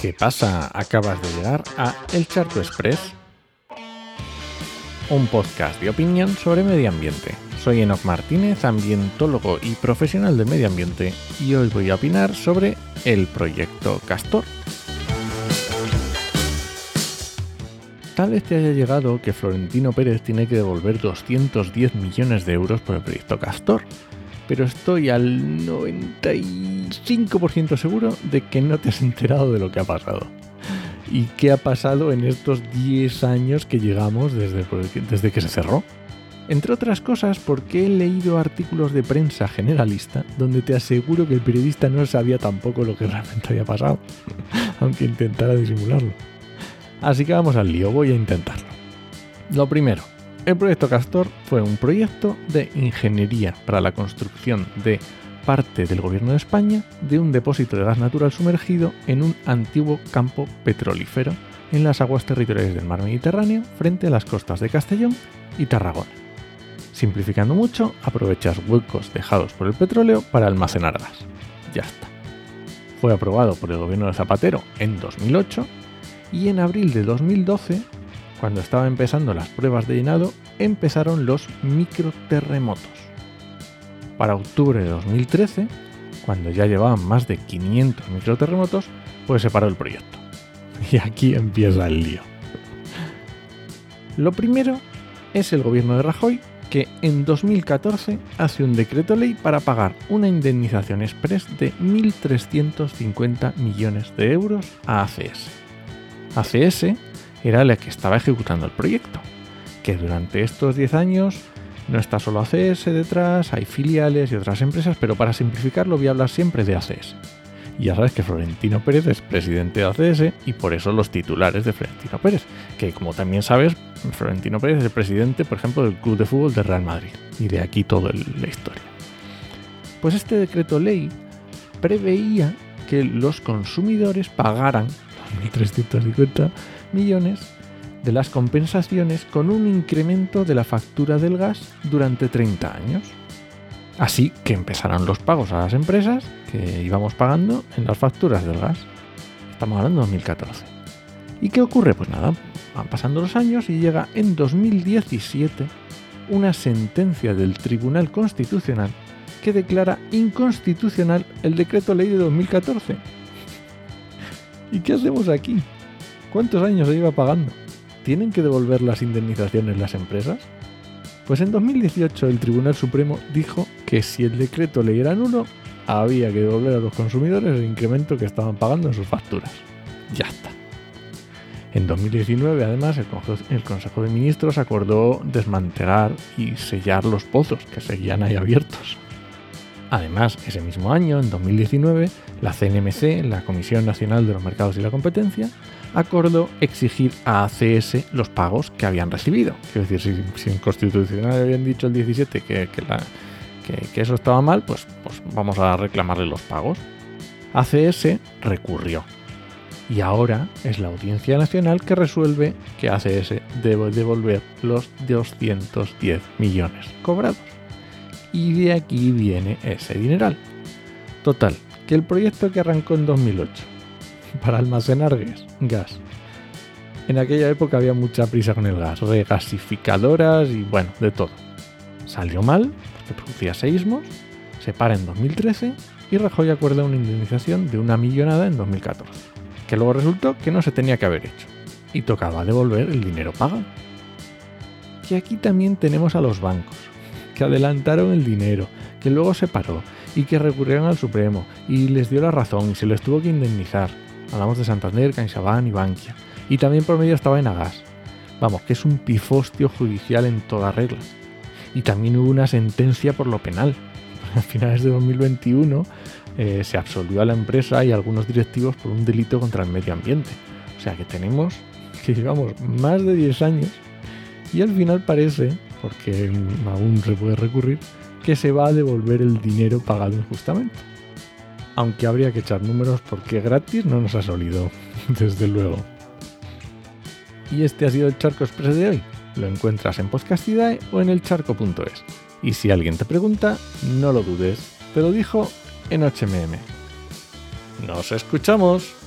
¿Qué pasa? Acabas de llegar a El Charco Express, un podcast de opinión sobre medio ambiente. Soy Enoch Martínez, ambientólogo y profesional de medio ambiente, y hoy voy a opinar sobre el proyecto Castor. Tal vez te haya llegado que Florentino Pérez tiene que devolver 210 millones de euros por el proyecto Castor, pero estoy al 95% seguro de que no te has enterado de lo que ha pasado. ¿Y qué ha pasado en estos 10 años que llegamos desde, desde que se cerró? Entre otras cosas porque he leído artículos de prensa generalista donde te aseguro que el periodista no sabía tampoco lo que realmente había pasado, aunque intentara disimularlo. Así que vamos al lío, voy a intentarlo. Lo primero, el proyecto Castor fue un proyecto de ingeniería para la construcción de parte del gobierno de España de un depósito de gas natural sumergido en un antiguo campo petrolífero en las aguas territoriales del mar Mediterráneo frente a las costas de Castellón y Tarragona. Simplificando mucho, aprovechas huecos dejados por el petróleo para almacenar gas. Ya está. Fue aprobado por el gobierno de Zapatero en 2008 y en abril de 2012 cuando estaba empezando las pruebas de llenado, empezaron los microterremotos. Para octubre de 2013, cuando ya llevaban más de 500 microterremotos, pues se paró el proyecto. Y aquí empieza el lío. Lo primero es el gobierno de Rajoy que en 2014 hace un decreto ley para pagar una indemnización express de 1.350 millones de euros a ACS. ACS era la que estaba ejecutando el proyecto, que durante estos 10 años no está solo ACS detrás, hay filiales y otras empresas, pero para simplificarlo voy a hablar siempre de ACS. Ya sabes que Florentino Pérez es presidente de ACS y por eso los titulares de Florentino Pérez, que como también sabes, Florentino Pérez es el presidente, por ejemplo, del Club de Fútbol de Real Madrid. Y de aquí toda la historia. Pues este decreto ley preveía que los consumidores pagaran 2.350 millones de las compensaciones con un incremento de la factura del gas durante 30 años. Así que empezaron los pagos a las empresas que íbamos pagando en las facturas del gas. Estamos hablando de 2014. ¿Y qué ocurre? Pues nada, van pasando los años y llega en 2017 una sentencia del Tribunal Constitucional que declara inconstitucional el decreto ley de 2014. ¿Y qué hacemos aquí? ¿Cuántos años se iba pagando? ¿Tienen que devolver las indemnizaciones las empresas? Pues en 2018 el Tribunal Supremo dijo que si el decreto ley era nulo, había que devolver a los consumidores el incremento que estaban pagando en sus facturas. Ya está. En 2019, además, el Consejo de Ministros acordó desmantelar y sellar los pozos que seguían ahí abiertos. Además, ese mismo año, en 2019, la CNMC, la Comisión Nacional de los Mercados y la Competencia, acordó exigir a ACS los pagos que habían recibido. Quiero decir, si, en Constitucional habían dicho el 17 que, que, eso estaba mal, pues, pues vamos a reclamarle los pagos. ACS recurrió. Y ahora es la Audiencia Nacional que resuelve que ACS debe devolver los 210 millones cobrados. Y de aquí viene ese dineral. Total, que el proyecto que arrancó en 2008 para almacenar gas. En aquella época había mucha prisa con el gas, regasificadoras y bueno, de todo. Salió mal, porque producía seísmos, se para en 2013 y Rajoy acuerda una indemnización de una millonada en 2014, que luego resultó que no se tenía que haber hecho y tocaba devolver el dinero pagado. Y aquí también tenemos a los bancos, que adelantaron el dinero, que luego se paró y que recurrieron al Supremo y les dio la razón y se les tuvo que indemnizar. Hablamos de Santander, CaixaBank y Bankia. Y también por medio estaba Enagas. Vamos, que es un pifostio judicial en toda regla. Y también hubo una sentencia por lo penal. A finales de 2021 eh, se absolvió a la empresa y a algunos directivos por un delito contra el medio ambiente. O sea que tenemos que llevamos más de 10 años y al final parece, porque aún se puede recurrir, que se va a devolver el dinero pagado injustamente aunque habría que echar números porque gratis no nos ha salido, desde luego. Y este ha sido el Charco Express de hoy. Lo encuentras en Podcastidae o en elcharco.es. Y si alguien te pregunta, no lo dudes, te lo dijo en HMM. ¡Nos escuchamos!